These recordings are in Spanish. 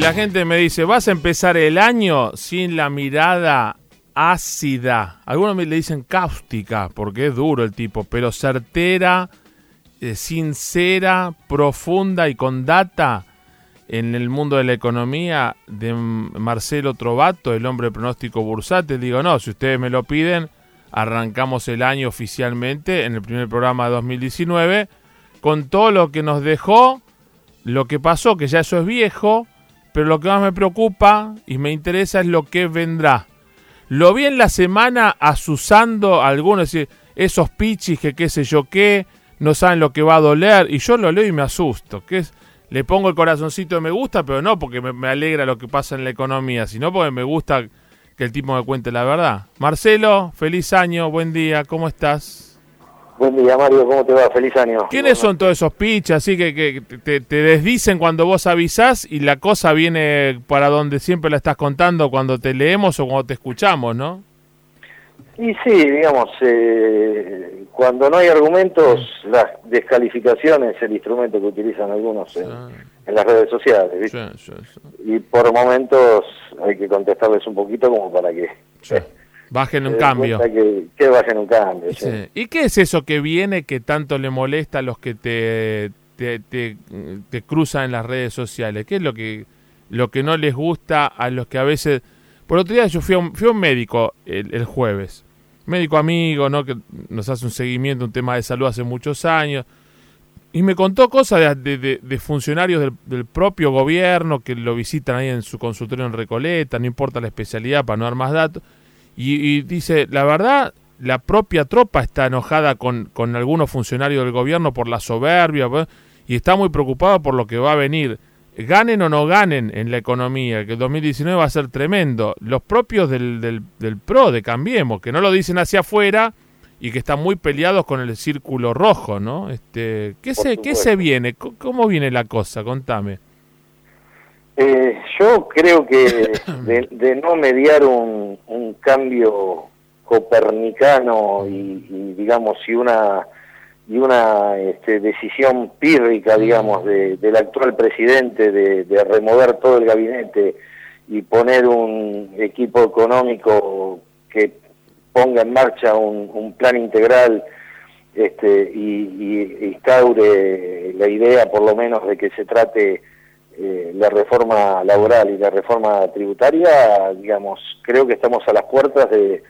la gente me dice, vas a empezar el año sin la mirada ácida. Algunos me le dicen cáustica, porque es duro el tipo, pero certera, eh, sincera, profunda y con data en el mundo de la economía de Marcelo Trovato, el hombre pronóstico bursátil. Digo, no, si ustedes me lo piden, arrancamos el año oficialmente en el primer programa de 2019 con todo lo que nos dejó, lo que pasó, que ya eso es viejo, pero lo que más me preocupa y me interesa es lo que vendrá. Lo vi en la semana asusando a algunos, esos pichis que qué sé yo qué, no saben lo que va a doler, y yo lo leo y me asusto, que es, le pongo el corazoncito de me gusta, pero no porque me, me alegra lo que pasa en la economía, sino porque me gusta que el tipo me cuente la verdad. Marcelo, feliz año, buen día, ¿cómo estás? Buen día, Mario, ¿cómo te va? Feliz año. ¿Quiénes son todos esos pichas así que, que te, te, desdicen cuando vos avisás y la cosa viene para donde siempre la estás contando cuando te leemos o cuando te escuchamos, no? Y sí, digamos, eh, cuando no hay argumentos, las descalificaciones es el instrumento que utilizan algunos en, en las redes sociales, ¿viste? Sí, sí, y por momentos hay que contestarles un poquito como para que... Bajen un cambio. Que, bajen un cambio. ¿Y qué es eso que viene que tanto le molesta a los que te, te, cruzan en las redes sociales? ¿Qué es lo que, lo que no les gusta a los que a veces... Por otro día yo fui a un, fui un médico el, jueves, médico amigo, ¿no? que nos hace un seguimiento, un tema de salud hace muchos años, y me contó cosas de, de, funcionarios del, del, propio gobierno que lo visitan ahí en su consultorio en Recoleta, no importa la especialidad para no dar más datos y, dice, la verdad, la propia tropa está enojada con, con algunos funcionarios del gobierno por la soberbia y está muy preocupada por lo que va a venir. Ganen o no ganen en la economía, que el 2019 va a ser tremendo. Los propios del, del, del PRO, de Cambiemos, que no lo dicen hacia afuera y que están muy peleados con el círculo rojo, ¿no? Este, ¿qué, se, ¿Qué se viene? ¿Cómo viene la cosa? Contame. Eh, yo creo que de, no mediar un, cambio copernicano y, digamos y una y una este, decisión pírrica digamos del actual presidente de, remover todo el gabinete y poner un equipo económico que ponga en marcha un, plan integral este, y, y instaure la idea por lo menos de que se trate eh, la reforma laboral y la reforma tributaria, digamos, creo que estamos a las puertas de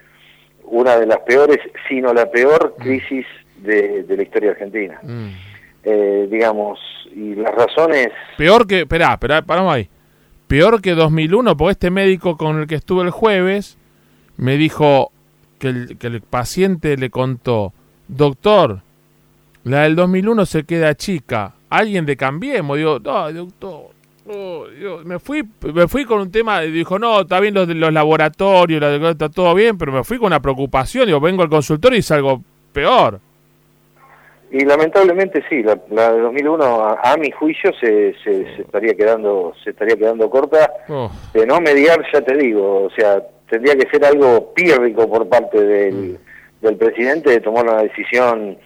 una de las peores, si no la peor mm. crisis de, la historia argentina. Mm. Eh, digamos, y las razones... Peor que, espera, espera, paramos ahí. Peor que 2001, porque este médico con el que estuve el jueves me dijo que el, que el paciente le contó, doctor, la del 2001 se queda chica, alguien de Cambiemos, digo, no, doctor, yo me fui me fui con un tema, dijo, no, está bien los, los laboratorios, está todo bien, pero me fui con una preocupación, digo, vengo al consultorio y salgo peor. Y lamentablemente sí, la, de 2001 a, mi juicio se, se, estaría quedando se estaría quedando corta. De no mediar, ya te digo, o sea, tendría que ser algo pírrico por parte del, mm. del presidente de tomar una decisión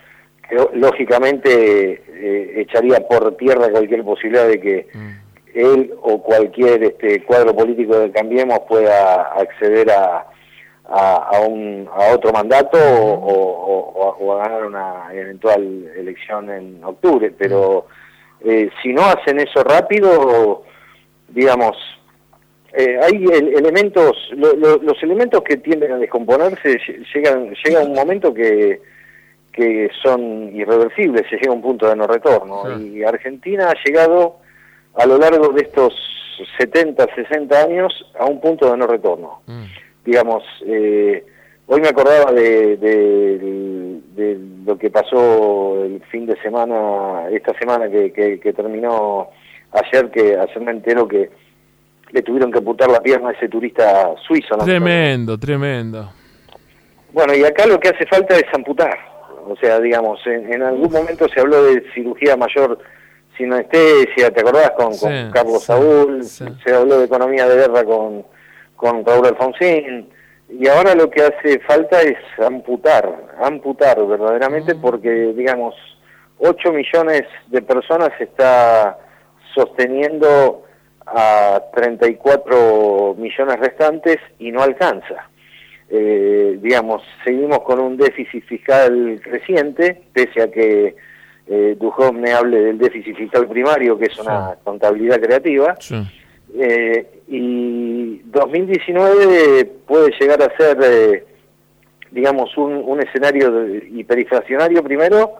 que lógicamente eh, echaría por tierra cualquier posibilidad de que mm. él o cualquier este, cuadro político de Cambiemos pueda acceder a, a, un, a otro mandato o, a ganar una eventual elección en octubre. Pero eh, si no hacen eso rápido, digamos, eh, hay elementos, los elementos que tienden a descomponerse llegan, llega un momento que que son irreversibles, se llega a un punto de no retorno. Y Argentina ha llegado a lo largo de estos 70, 60 años a un punto de no retorno. Mm. Digamos, eh, hoy me acordaba de, de, lo que pasó el fin de semana, esta semana que, que, terminó ayer, que ayer me entero que le tuvieron que apuntar la pierna a ese turista suizo. Tremendo, tremendo. Bueno, y acá lo que hace falta es amputar. O sea, digamos, en, en algún momento se habló de cirugía mayor sin anestesia, ¿te acordás? Con, Carlos Saúl, se habló de economía de guerra con, con Raúl Alfonsín, y ahora lo que hace falta es amputar, amputar verdaderamente, mm. porque, digamos, 8 millones de personas está sosteniendo a 34 millones restantes y no alcanza. Eh, digamos, seguimos con un déficit fiscal creciente, pese a que eh, me hable del déficit fiscal primario, que es una contabilidad creativa. Eh, y 2019 puede llegar a ser, eh, digamos, un, un escenario hiperinflacionario primero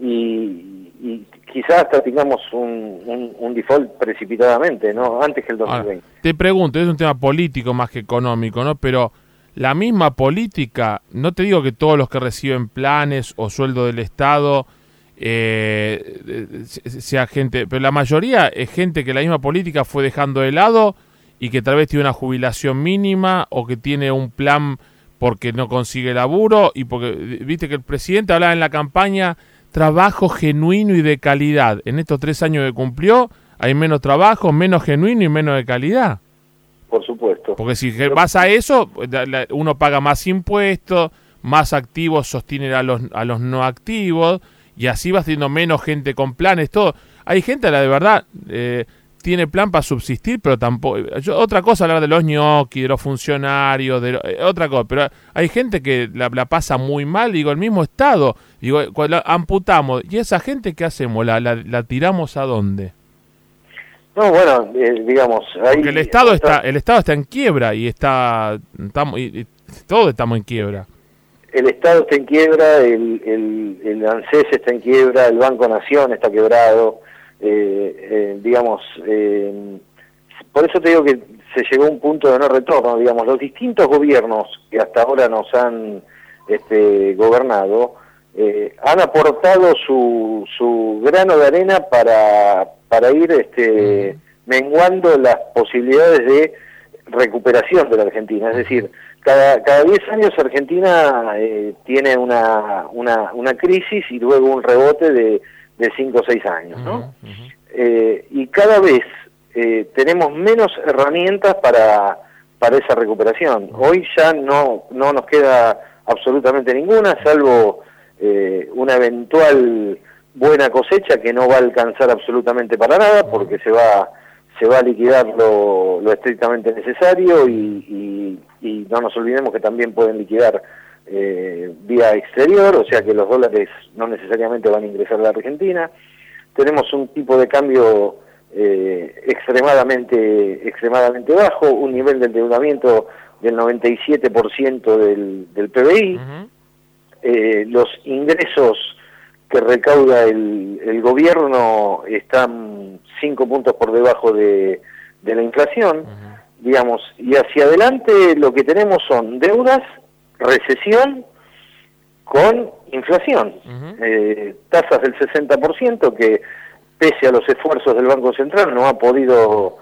y, y, quizás hasta tengamos un, un, default precipitadamente, ¿no? Antes que el 2020. te pregunto, es un tema político más que económico, ¿no? Pero la misma política, no te digo que todos los que reciben planes o sueldo del Estado eh, sea gente, pero la mayoría es gente que la misma política fue dejando de lado y que tal vez tiene una jubilación mínima o que tiene un plan porque no consigue laburo y porque, viste que el presidente hablaba en la campaña trabajo genuino y de calidad. En estos tres años que cumplió hay menos trabajo, menos genuino y menos de calidad. Por supuesto. Porque si vas a eso, uno paga más impuestos, más activos sostienen a los, a los no activos y así vas teniendo menos gente con planes, todo. Hay gente, la de verdad, eh, tiene plan para subsistir, pero tampoco... otra cosa hablar de los ñoquis, de los funcionarios, de eh, otra cosa, pero hay gente que la, pasa muy mal, digo, el mismo Estado, digo, cuando amputamos, ¿y esa gente qué hacemos? ¿La, la, tiramos a dónde? No, bueno, eh, digamos... Porque el Estado, está, el Estado está en quiebra y está... Estamos, y, todos estamos en quiebra. El Estado está en quiebra, el, el, el, ANSES está en quiebra, el Banco Nación está quebrado, eh, eh, digamos, eh, por eso te digo que se llegó a un punto de no retorno, digamos, los distintos gobiernos que hasta ahora nos han este, gobernado han aportado su, su grano de arena para, para ir este, menguando las posibilidades de recuperación de la Argentina, es decir, cada, cada 10 años Argentina eh, tiene una, una, una, crisis y luego un rebote de, de 5 o 6 años, ¿no? Eh, y cada vez eh, tenemos menos herramientas para, para esa recuperación. Hoy ya no, no nos queda absolutamente ninguna, salvo una eventual buena cosecha que no va a alcanzar absolutamente para nada porque se va se va a liquidar lo, lo estrictamente necesario y, y, no nos olvidemos que también pueden liquidar eh, vía exterior, o sea que los dólares no necesariamente van a ingresar a la Argentina. Tenemos un tipo de cambio eh, extremadamente, extremadamente bajo, un nivel de endeudamiento del 97% del, del PBI, eh, los ingresos que recauda el, el gobierno están cinco puntos por debajo de, de la inflación, digamos, y hacia adelante lo que tenemos son deudas, recesión con inflación, eh, tasas del 60% que pese a los esfuerzos del Banco Central no ha podido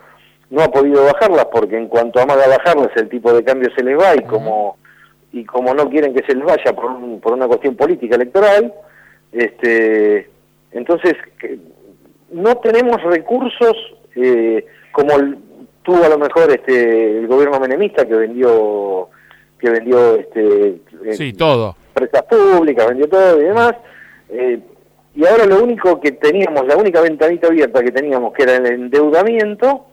no ha podido bajarlas porque en cuanto amaga bajarlas el tipo de cambio se les va y como y como no quieren que se les vaya por, por una cuestión política electoral este, entonces, no tenemos recursos eh, como tuvo a lo mejor este el gobierno menemista que vendió que vendió este sí todo. empresas públicas vendió todo y demás eh, y ahora lo único que teníamos la única ventanita abierta que teníamos que era el endeudamiento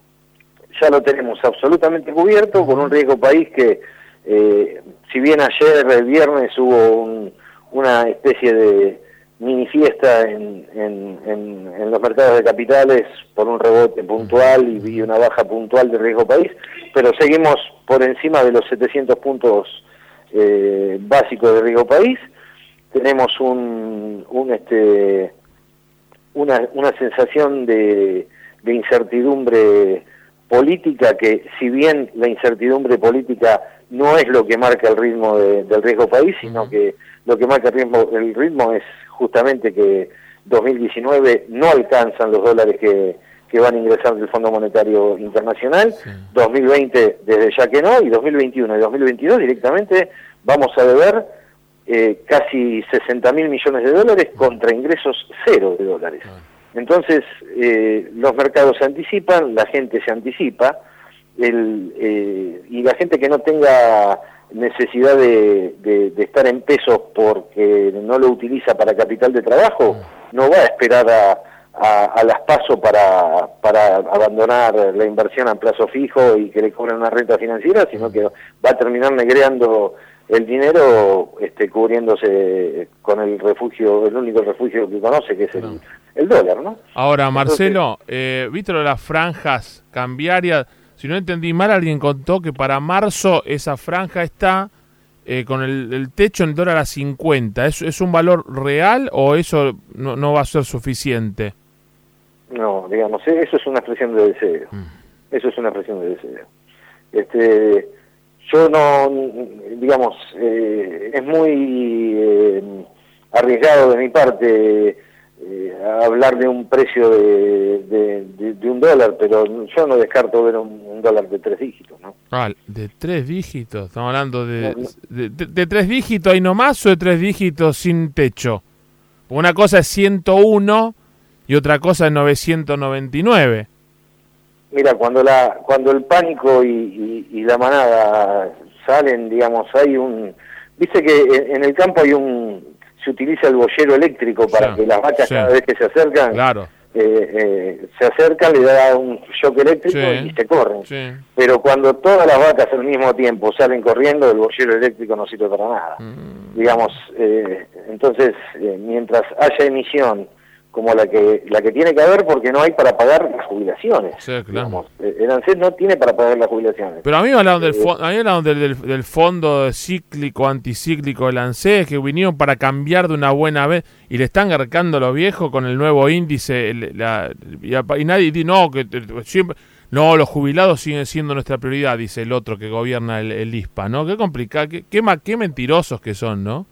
ya lo tenemos absolutamente cubierto con un riesgo país que eh, si bien ayer el viernes hubo una especie de mini fiesta en, en, los mercados de capitales por un rebote puntual y, una baja puntual de riesgo país, pero seguimos por encima de los 700 puntos eh, básicos de riesgo país. Tenemos un, un este, una, una sensación de, de incertidumbre política que si bien la incertidumbre política no es lo que marca el ritmo del riesgo país, sino que lo que marca el ritmo, el ritmo es justamente que 2019 no alcanzan los dólares que, que van a ingresar del Fondo Monetario Internacional, 2020 desde ya que no, y 2021 y 2022 directamente vamos a deber eh, casi 60 mil millones de dólares contra ingresos cero de dólares. Entonces, eh, los mercados se anticipan, la gente se anticipa, el, eh, y la gente que no tenga necesidad de, estar en pesos porque no lo utiliza para capital de trabajo, no va a esperar a, a, las pasos para, para abandonar la inversión a plazo fijo y que le cobren una renta financiera, sino que va a terminar negreando el dinero este, cubriéndose con el refugio, el único refugio que conoce, que es el, dólar, ¿no? Ahora, Marcelo, eh, ¿viste las franjas cambiarias? Si no entendí mal, alguien contó que para marzo esa franja está eh, con el, techo en dólar a 50. ¿Es, ¿Es un valor real o eso no, no va a ser suficiente? No, digamos, eso es una expresión de deseo. Mm. Eso es una expresión de deseo. Este, yo no, digamos, eh, es muy eh, arriesgado de mi parte hablar de un precio de, de, un dólar, pero yo no descarto ver un, dólar de tres dígitos, ¿no? Ah, de tres dígitos, estamos hablando de, de, tres dígitos y no más o de tres dígitos sin techo. Una cosa es 101 y otra cosa es 999. Mira, cuando la cuando el pánico y, la manada salen, digamos, hay un... Viste que en, el campo hay un... Se utiliza el bollero eléctrico para que las vacas cada vez que se acercan... Claro. Eh, eh, se acercan, le da un shock eléctrico y se corren. Pero cuando todas las vacas al mismo tiempo salen corriendo, el bollero eléctrico no sirve para nada. Mm. Digamos, eh, entonces, mientras haya emisión como la que la que tiene que haber porque no hay para pagar las jubilaciones. Sí, claro. Eh, el ANSES no tiene para pagar las jubilaciones. Pero a mí me hablaron, del, eh, a mí del, del, fondo cíclico, anticíclico del ANSES, que vinieron para cambiar de una buena vez y le están garcando los viejos con el nuevo índice. La, y, nadie dice, no, que siempre... No, los jubilados siguen siendo nuestra prioridad, dice el otro que gobierna el, ISPA, ¿no? Qué complicado, qué, qué, qué mentirosos que son, ¿no?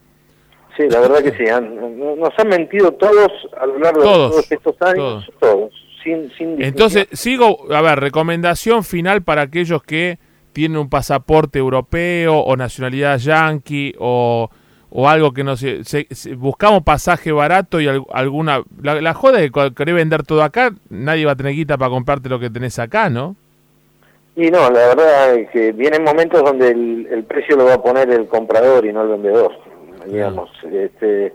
Sí, la verdad que sí. nos han mentido todos a lo largo de todos estos años, todos. sin, Entonces, sigo, a ver, recomendación final para aquellos que tienen un pasaporte europeo o nacionalidad yanqui o, o algo que no sé, buscamos pasaje barato y alguna... La, joda es que querés vender todo acá, nadie va a tener guita para comprarte lo que tenés acá, ¿no? Y no, la verdad es que vienen momentos donde el precio lo va a poner el comprador y no el vendedor digamos. Este,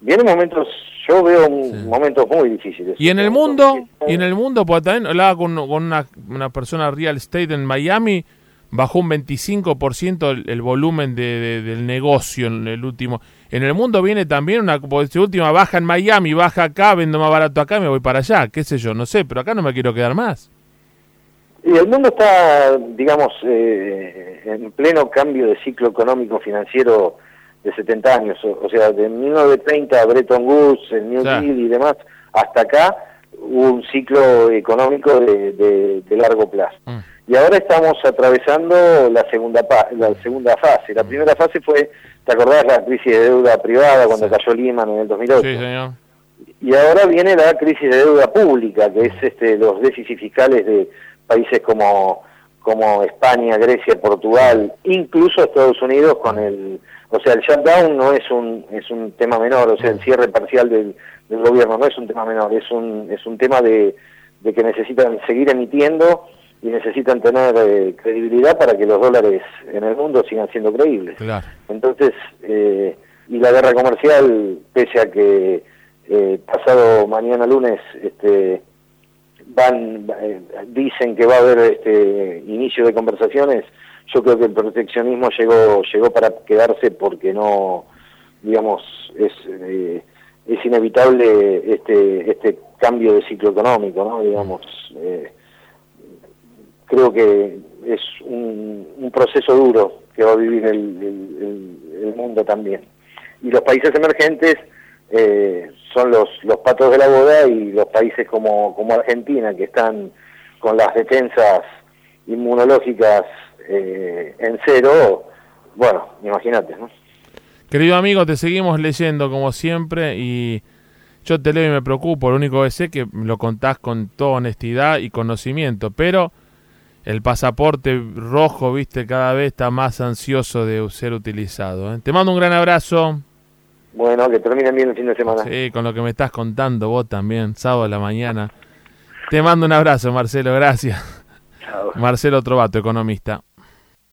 vienen momentos, yo veo momentos muy difíciles. Y en el mundo, y en el mundo, pues también hablaba con, con una, una, persona real estate en Miami, bajó un 25% el, el volumen de, del negocio en el último. En el mundo viene también una última baja en Miami, baja acá, vendo más barato acá, me voy para allá, qué sé yo, no sé, pero acá no me quiero quedar más. Y el mundo está, digamos, eh, en pleno cambio de ciclo económico financiero de 70 años, o, sea, de 1930 Bretton Woods, el New Deal y demás, hasta acá hubo un ciclo económico de, largo plazo. Mm. Y ahora estamos atravesando la segunda la segunda fase. La mm. primera fase fue, ¿te acordás la crisis de deuda privada cuando cayó Lehman en el 2008? Sí, señor. Y ahora viene la crisis de deuda pública, que es este los déficits fiscales de países como como España, Grecia, Portugal, incluso Estados Unidos con el o sea, el shutdown no es un, es un tema menor, o sea, el cierre parcial del, del gobierno no es un tema menor, es un, es un tema de, de que necesitan seguir emitiendo y necesitan tener eh, credibilidad para que los dólares en el mundo sigan siendo creíbles. Entonces, eh, y la guerra comercial, pese a que eh, pasado mañana lunes este, van dicen que va a haber este inicio de conversaciones, yo creo que el proteccionismo llegó llegó para quedarse porque no digamos es eh, es inevitable este este cambio de ciclo económico no digamos eh, creo que es un, un, proceso duro que va a vivir el, el, mundo también. Y los países emergentes eh, son los los patos de la boda y los países como como Argentina que están con las defensas inmunológicas eh, en cero, bueno, imagínate, ¿no? Querido amigo, te seguimos leyendo como siempre y yo te leo y me preocupo, lo único que sé es que lo contás con toda honestidad y conocimiento, pero el pasaporte rojo, viste, cada vez está más ansioso de ser utilizado. ¿eh? Te mando un gran abrazo. Bueno, que termine bien el fin de semana. Sí, con lo que me estás contando vos también, sábado de la mañana. Te mando un abrazo, Marcelo, gracias. Marcelo Trovato, economista.